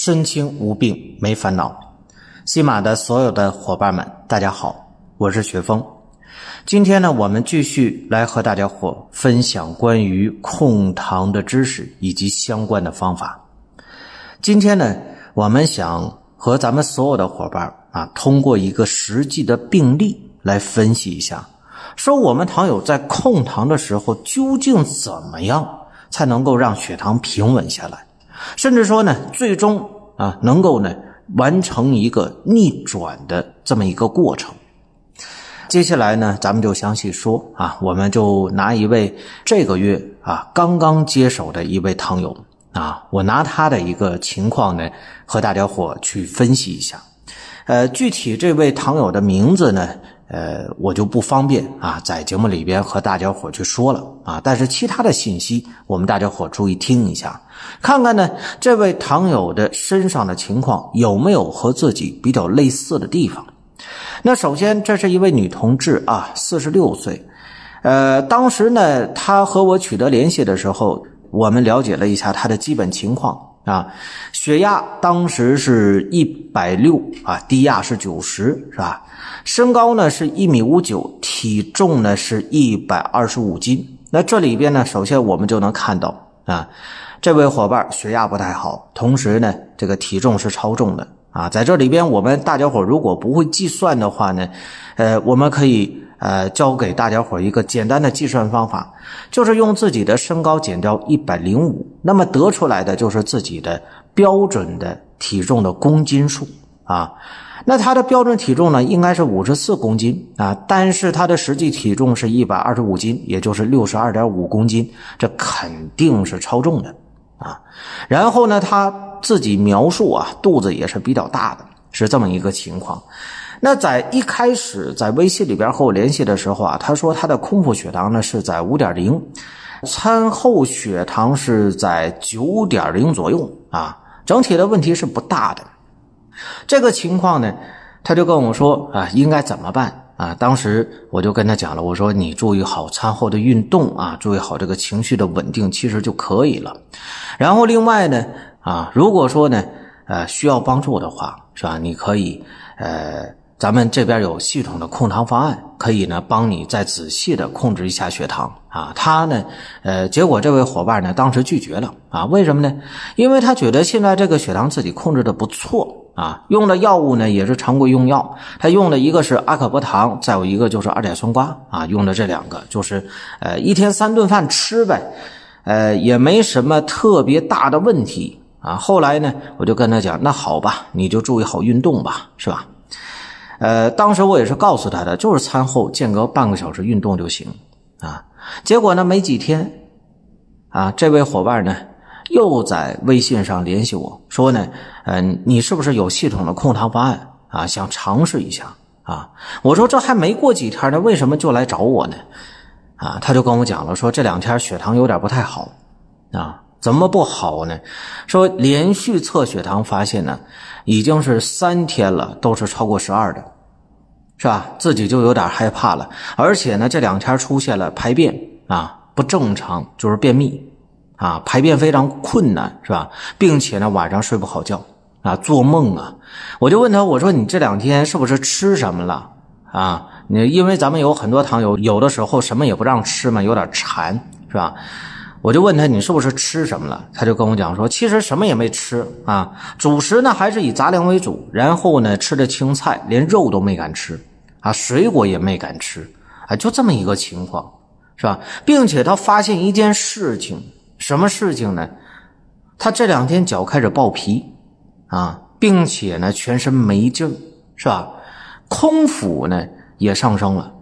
身轻无病没烦恼。西马的所有的伙伴们，大家好，我是雪峰。今天呢，我们继续来和大家伙分享关于控糖的知识以及相关的方法。今天呢，我们想和咱们所有的伙伴啊，通过一个实际的病例来分析一下，说我们糖友在控糖的时候究竟怎么样？才能够让血糖平稳下来，甚至说呢，最终啊，能够呢完成一个逆转的这么一个过程。接下来呢，咱们就详细说啊，我们就拿一位这个月啊刚刚接手的一位糖友啊，我拿他的一个情况呢，和大家伙去分析一下。呃，具体这位糖友的名字呢？呃，我就不方便啊，在节目里边和大家伙去说了啊。但是其他的信息，我们大家伙注意听一下，看看呢，这位糖友的身上的情况有没有和自己比较类似的地方。那首先，这是一位女同志啊，四十六岁。呃，当时呢，她和我取得联系的时候，我们了解了一下她的基本情况啊，血压当时是一百六啊，低压是九十，是吧？身高呢是一米五九，体重呢是一百二十五斤。那这里边呢，首先我们就能看到啊，这位伙伴血压不太好，同时呢，这个体重是超重的啊。在这里边，我们大家伙如果不会计算的话呢，呃，我们可以呃教给大家伙一个简单的计算方法，就是用自己的身高减掉一百零五，那么得出来的就是自己的标准的体重的公斤数啊。那他的标准体重呢，应该是五十四公斤啊，但是他的实际体重是一百二十五斤，也就是六十二点五公斤，这肯定是超重的啊。然后呢，他自己描述啊，肚子也是比较大的，是这么一个情况。那在一开始在微信里边和我联系的时候啊，他说他的空腹血糖呢是在五点零，餐后血糖是在九点零左右啊，整体的问题是不大的。这个情况呢，他就跟我说啊，应该怎么办啊？当时我就跟他讲了，我说你注意好餐后的运动啊，注意好这个情绪的稳定，其实就可以了。然后另外呢，啊，如果说呢，呃，需要帮助的话，是吧？你可以，呃。咱们这边有系统的控糖方案，可以呢帮你再仔细的控制一下血糖啊。他呢，呃，结果这位伙伴呢当时拒绝了啊。为什么呢？因为他觉得现在这个血糖自己控制的不错啊，用的药物呢也是常规用药，他用的一个是阿可波糖，再有一个就是二甲酸胍啊，用的这两个就是呃一天三顿饭吃呗，呃也没什么特别大的问题啊。后来呢，我就跟他讲，那好吧，你就注意好运动吧，是吧？呃，当时我也是告诉他的，就是餐后间隔半个小时运动就行啊。结果呢，没几天，啊，这位伙伴呢又在微信上联系我说呢，嗯，你是不是有系统的控糖方案啊？想尝试一下啊？我说这还没过几天呢，为什么就来找我呢？啊，他就跟我讲了，说这两天血糖有点不太好啊。怎么不好呢？说连续测血糖发现呢，已经是三天了，都是超过十二的，是吧？自己就有点害怕了。而且呢，这两天出现了排便啊不正常，就是便秘啊，排便非常困难，是吧？并且呢，晚上睡不好觉啊，做梦啊。我就问他，我说你这两天是不是吃什么了啊？你因为咱们有很多糖友，有的时候什么也不让吃嘛，有点馋，是吧？我就问他你是不是吃什么了？他就跟我讲说，其实什么也没吃啊，主食呢还是以杂粮为主，然后呢吃的青菜，连肉都没敢吃啊，水果也没敢吃啊，就这么一个情况，是吧？并且他发现一件事情，什么事情呢？他这两天脚开始爆皮啊，并且呢全身没劲是吧？空腹呢也上升了，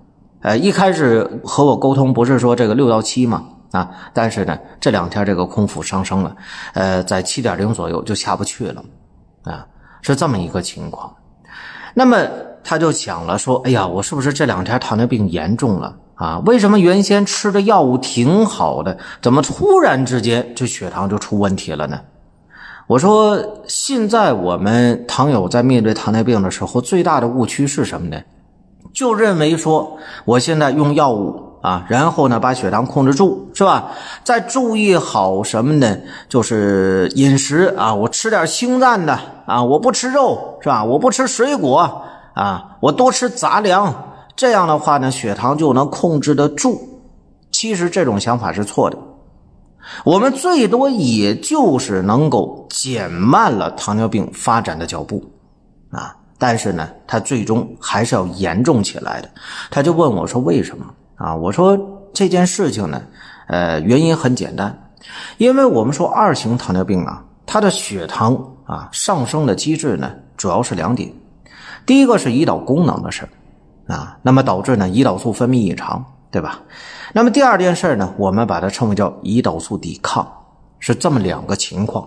呃，一开始和我沟通不是说这个六到七吗？啊，但是呢，这两天这个空腹上升了，呃，在七点零左右就下不去了，啊，是这么一个情况。那么他就想了说：“哎呀，我是不是这两天糖尿病严重了啊？为什么原先吃的药物挺好的，怎么突然之间这血糖就出问题了呢？”我说：“现在我们糖友在面对糖尿病的时候，最大的误区是什么呢？就认为说我现在用药物。”啊，然后呢，把血糖控制住，是吧？再注意好什么呢？就是饮食啊，我吃点清淡的啊，我不吃肉，是吧？我不吃水果啊，我多吃杂粮，这样的话呢，血糖就能控制得住。其实这种想法是错的，我们最多也就是能够减慢了糖尿病发展的脚步啊，但是呢，它最终还是要严重起来的。他就问我说：“为什么？”啊，我说这件事情呢，呃，原因很简单，因为我们说二型糖尿病啊，它的血糖啊上升的机制呢，主要是两点，第一个是胰岛功能的事儿啊，那么导致呢胰岛素分泌异常，对吧？那么第二件事呢，我们把它称为叫胰岛素抵抗，是这么两个情况，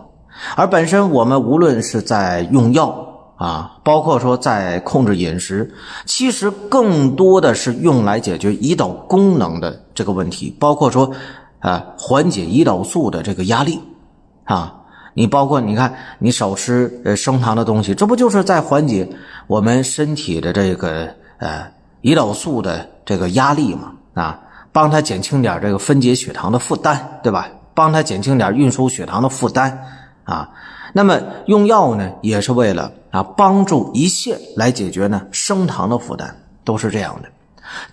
而本身我们无论是在用药。啊，包括说在控制饮食，其实更多的是用来解决胰岛功能的这个问题，包括说，啊，缓解胰岛素的这个压力，啊，你包括你看，你少吃呃升糖的东西，这不就是在缓解我们身体的这个呃胰岛素的这个压力嘛？啊，帮他减轻点这个分解血糖的负担，对吧？帮他减轻点运输血糖的负担，啊。那么用药呢，也是为了啊帮助一切来解决呢升糖的负担，都是这样的。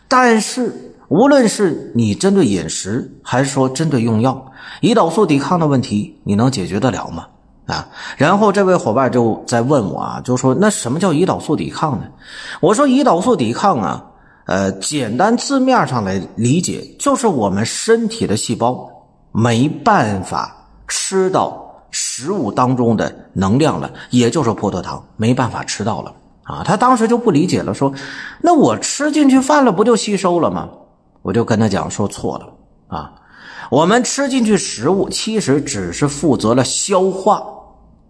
但是无论是你针对饮食，还是说针对用药，胰岛素抵抗的问题，你能解决得了吗？啊，然后这位伙伴就在问我啊，就说那什么叫胰岛素抵抗呢？我说胰岛素抵抗啊，呃，简单字面上来理解，就是我们身体的细胞没办法吃到。食物当中的能量了，也就是葡萄糖，没办法吃到了啊！他当时就不理解了，说：“那我吃进去饭了，不就吸收了吗？”我就跟他讲说错了啊！我们吃进去食物，其实只是负责了消化，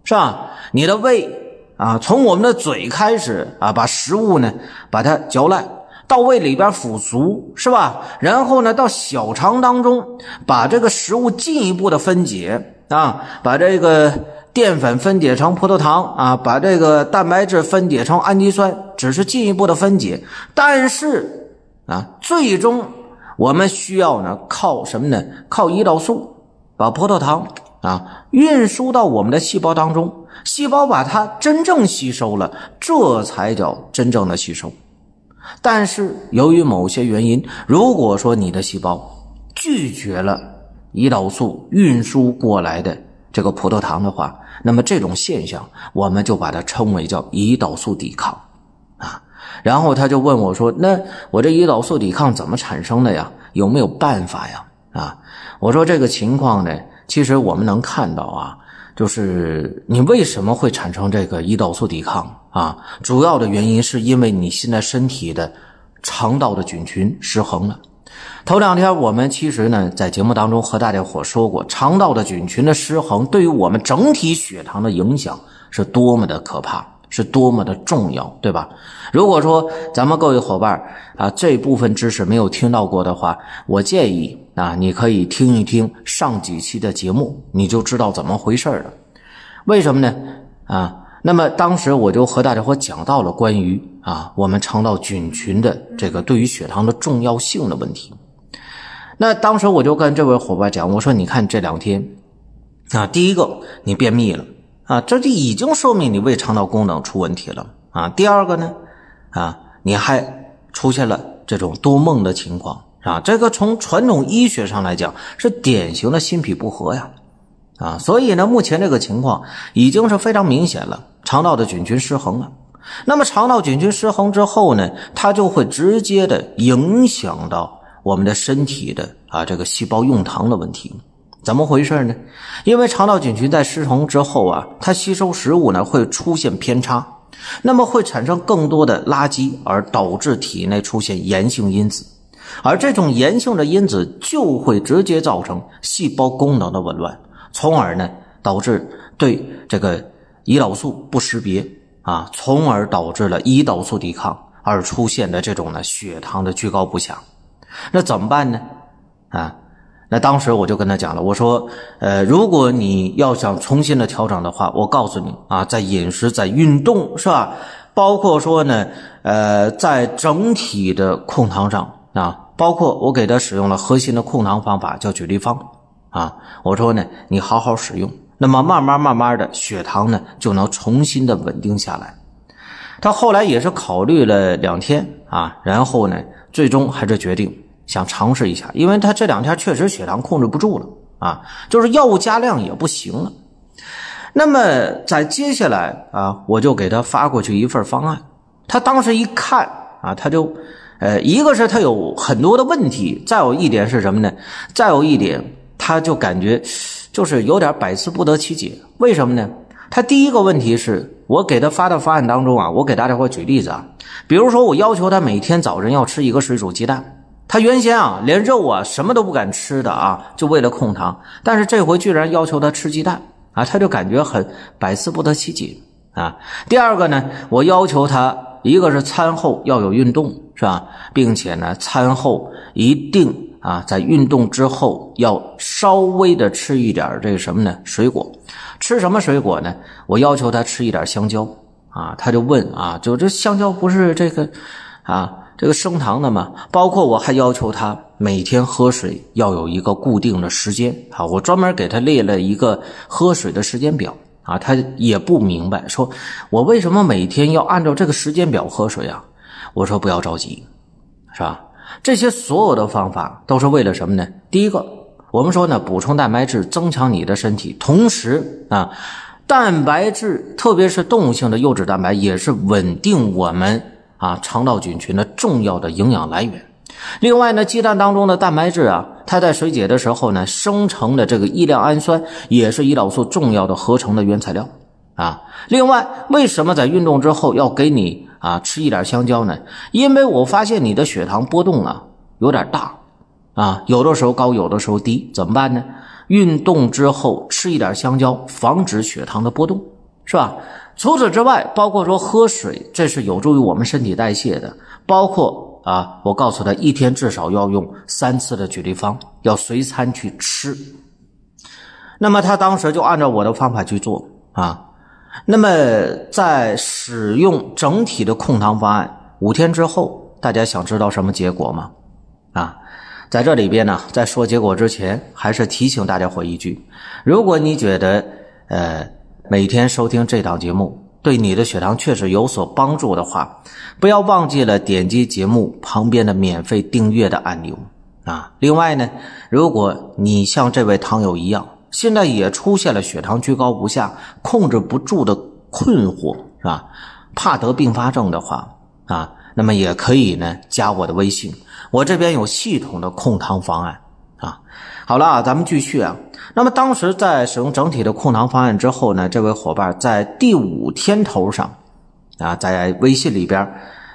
是吧？你的胃啊，从我们的嘴开始啊，把食物呢把它嚼烂，到胃里边腐熟，是吧？然后呢，到小肠当中把这个食物进一步的分解。啊，把这个淀粉分解成葡萄糖啊，把这个蛋白质分解成氨基酸，只是进一步的分解。但是啊，最终我们需要呢，靠什么呢？靠胰岛素把葡萄糖啊运输到我们的细胞当中，细胞把它真正吸收了，这才叫真正的吸收。但是由于某些原因，如果说你的细胞拒绝了。胰岛素运输过来的这个葡萄糖的话，那么这种现象我们就把它称为叫胰岛素抵抗啊。然后他就问我说：“那我这胰岛素抵抗怎么产生的呀？有没有办法呀？”啊，我说这个情况呢，其实我们能看到啊，就是你为什么会产生这个胰岛素抵抗啊？主要的原因是因为你现在身体的肠道的菌群失衡了。头两天我们其实呢，在节目当中和大家伙说过，肠道的菌群的失衡对于我们整体血糖的影响是多么的可怕，是多么的重要，对吧？如果说咱们各位伙伴啊这部分知识没有听到过的话，我建议啊你可以听一听上几期的节目，你就知道怎么回事了。为什么呢？啊，那么当时我就和大家伙讲到了关于啊我们肠道菌群的这个对于血糖的重要性的问题。那当时我就跟这位伙伴讲，我说：“你看这两天，啊，第一个你便秘了，啊，这就已经说明你胃肠道功能出问题了，啊，第二个呢，啊，你还出现了这种多梦的情况，啊，这个从传统医学上来讲是典型的心脾不和呀，啊，所以呢，目前这个情况已经是非常明显了，肠道的菌群失衡了。那么肠道菌群失衡之后呢，它就会直接的影响到。”我们的身体的啊，这个细胞用糖的问题，怎么回事呢？因为肠道菌群在失衡之后啊，它吸收食物呢会出现偏差，那么会产生更多的垃圾，而导致体内出现炎性因子，而这种炎性的因子就会直接造成细胞功能的紊乱，从而呢导致对这个胰岛素不识别啊，从而导致了胰岛素抵抗而出现的这种呢血糖的居高不下。那怎么办呢？啊，那当时我就跟他讲了，我说，呃，如果你要想重新的调整的话，我告诉你啊，在饮食、在运动是吧？包括说呢，呃，在整体的控糖上啊，包括我给他使用了核心的控糖方法，叫举立方啊。我说呢，你好好使用，那么慢慢慢慢的血糖呢就能重新的稳定下来。他后来也是考虑了两天啊，然后呢，最终还是决定想尝试一下，因为他这两天确实血糖控制不住了啊，就是药物加量也不行了。那么在接下来啊，我就给他发过去一份方案。他当时一看啊，他就，呃，一个是他有很多的问题，再有一点是什么呢？再有一点，他就感觉就是有点百思不得其解。为什么呢？他第一个问题是我给他发的方案当中啊，我给大家伙举例子啊，比如说我要求他每天早晨要吃一个水煮鸡蛋，他原先啊连肉啊什么都不敢吃的啊，就为了控糖，但是这回居然要求他吃鸡蛋。啊，他就感觉很百思不得其解啊。第二个呢，我要求他，一个是餐后要有运动，是吧？并且呢，餐后一定啊，在运动之后要稍微的吃一点这个什么呢？水果，吃什么水果呢？我要求他吃一点香蕉啊。他就问啊，就这香蕉不是这个啊？这个升糖的吗，包括我还要求他每天喝水要有一个固定的时间啊，我专门给他列了一个喝水的时间表啊，他也不明白，说我为什么每天要按照这个时间表喝水啊？我说不要着急，是吧？这些所有的方法都是为了什么呢？第一个，我们说呢，补充蛋白质，增强你的身体，同时啊，蛋白质特别是动物性的优质蛋白也是稳定我们。啊，肠道菌群的重要的营养来源。另外呢，鸡蛋当中的蛋白质啊，它在水解的时候呢，生成的这个异亮氨酸也是胰岛素重要的合成的原材料啊。另外，为什么在运动之后要给你啊吃一点香蕉呢？因为我发现你的血糖波动啊有点大啊，有的时候高，有的时候低，怎么办呢？运动之后吃一点香蕉，防止血糖的波动，是吧？除此之外，包括说喝水，这是有助于我们身体代谢的。包括啊，我告诉他一天至少要用三次的举例方，要随餐去吃。那么他当时就按照我的方法去做啊。那么在使用整体的控糖方案五天之后，大家想知道什么结果吗？啊，在这里边呢，在说结果之前，还是提醒大家伙一句：如果你觉得呃。每天收听这档节目，对你的血糖确实有所帮助的话，不要忘记了点击节目旁边的免费订阅的按钮啊！另外呢，如果你像这位糖友一样，现在也出现了血糖居高不下、控制不住的困惑，是吧？怕得并发症的话啊，那么也可以呢加我的微信，我这边有系统的控糖方案啊。好了啊，咱们继续啊。那么当时在使用整体的控糖方案之后呢，这位伙伴在第五天头上，啊，在微信里边，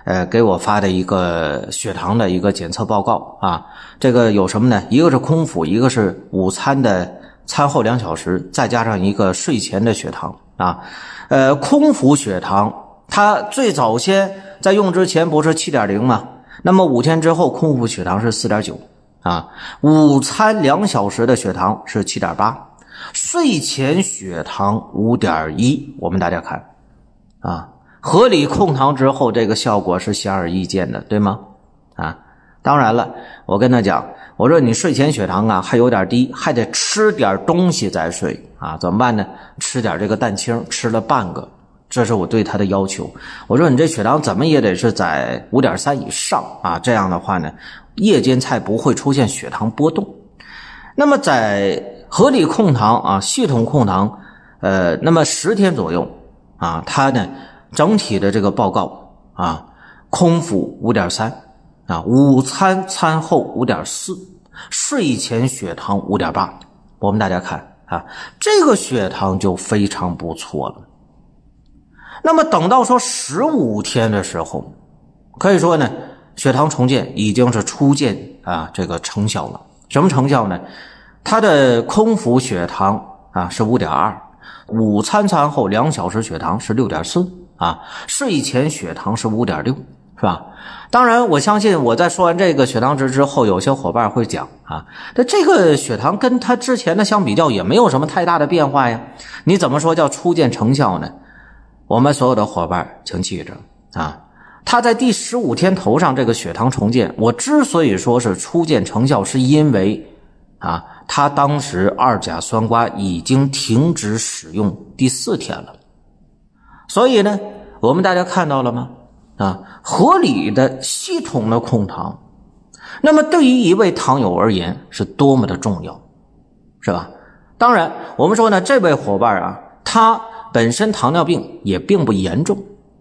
呃，给我发的一个血糖的一个检测报告啊。这个有什么呢？一个是空腹，一个是午餐的餐后两小时，再加上一个睡前的血糖啊。呃，空腹血糖，它最早先在用之前不是七点零吗？那么五天之后，空腹血糖是四点九。啊，午餐两小时的血糖是七点八，睡前血糖五点一。我们大家看，啊，合理控糖之后，这个效果是显而易见的，对吗？啊，当然了，我跟他讲，我说你睡前血糖啊还有点低，还得吃点东西再睡啊，怎么办呢？吃点这个蛋清，吃了半个，这是我对他的要求。我说你这血糖怎么也得是在五点三以上啊，这样的话呢。夜间才不会出现血糖波动。那么在合理控糖啊，系统控糖，呃，那么十天左右啊，他呢整体的这个报告啊，空腹五点三啊，午餐餐后五点四，睡前血糖五点八。我们大家看啊，这个血糖就非常不错了。那么等到说十五天的时候，可以说呢。血糖重建已经是初见啊，这个成效了。什么成效呢？它的空腹血糖啊是五点二，午餐餐后两小时血糖是六点四啊，睡前血糖是五点六，是吧？当然，我相信我在说完这个血糖值之后，有些伙伴会讲啊，这这个血糖跟他之前的相比较也没有什么太大的变化呀，你怎么说叫初见成效呢？我们所有的伙伴请记着啊，他在第十五天头上这个血糖重建，我之所以说是初见成效，是因为啊，他当时二甲酸胍已经停止使用第四天了，所以呢，我们大家看到了吗？啊，合理的系统的控糖，那么对于一位糖友而言是多么的重要，是吧？当然，我们说呢，这位伙伴啊，他本身糖尿病也并不严重，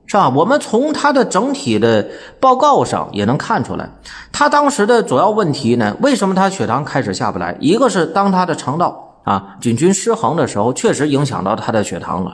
是吧？我们从他的整体的报告上也能看出来，他当时的主要问题呢，为什么他血糖开始下不来？一个是当他的肠道啊菌群失衡的时候，确实影响到他的血糖了；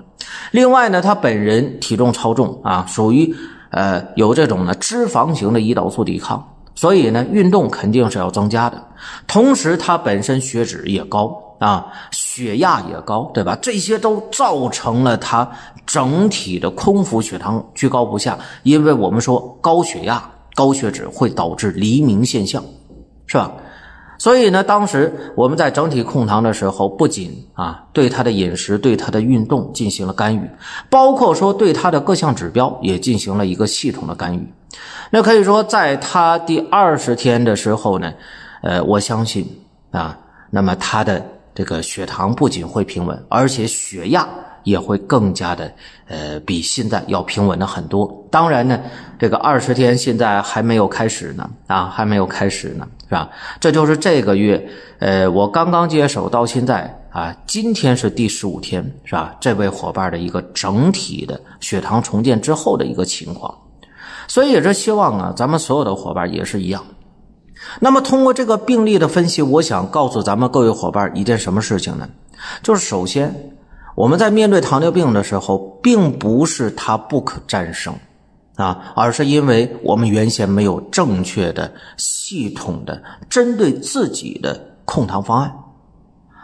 另外呢，他本人体重超重啊，属于。呃，有这种呢脂肪型的胰岛素抵抗，所以呢运动肯定是要增加的。同时，它本身血脂也高啊，血压也高，对吧？这些都造成了它整体的空腹血糖居高不下。因为我们说高血压、高血脂会导致黎明现象，是吧？所以呢，当时我们在整体控糖的时候，不仅啊对他的饮食、对他的运动进行了干预，包括说对他的各项指标也进行了一个系统的干预。那可以说，在他第二十天的时候呢，呃，我相信啊，那么他的这个血糖不仅会平稳，而且血压。也会更加的，呃，比现在要平稳的很多。当然呢，这个二十天现在还没有开始呢，啊，还没有开始呢，是吧？这就是这个月，呃，我刚刚接手到现在啊，今天是第十五天，是吧？这位伙伴的一个整体的血糖重建之后的一个情况，所以也是希望啊，咱们所有的伙伴也是一样。那么通过这个病例的分析，我想告诉咱们各位伙伴一件什么事情呢？就是首先。我们在面对糖尿病的时候，并不是它不可战胜，啊，而是因为我们原先没有正确的、系统的针对自己的控糖方案。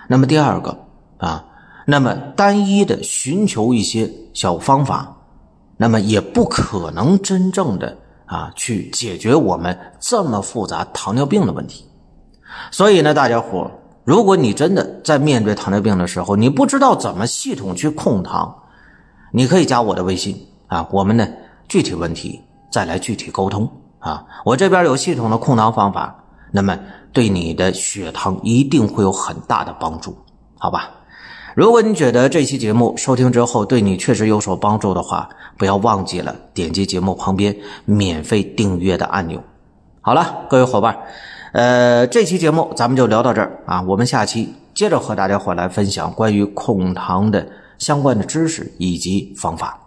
那么第二个啊，那么单一的寻求一些小方法，那么也不可能真正的啊去解决我们这么复杂糖尿病的问题。所以呢，大家伙。如果你真的在面对糖尿病的时候，你不知道怎么系统去控糖，你可以加我的微信啊，我们呢具体问题再来具体沟通啊。我这边有系统的控糖方法，那么对你的血糖一定会有很大的帮助，好吧？如果你觉得这期节目收听之后对你确实有所帮助的话，不要忘记了点击节目旁边免费订阅的按钮。好了，各位伙伴。呃，这期节目咱们就聊到这儿啊，我们下期接着和大家伙来分享关于控糖的相关的知识以及方法。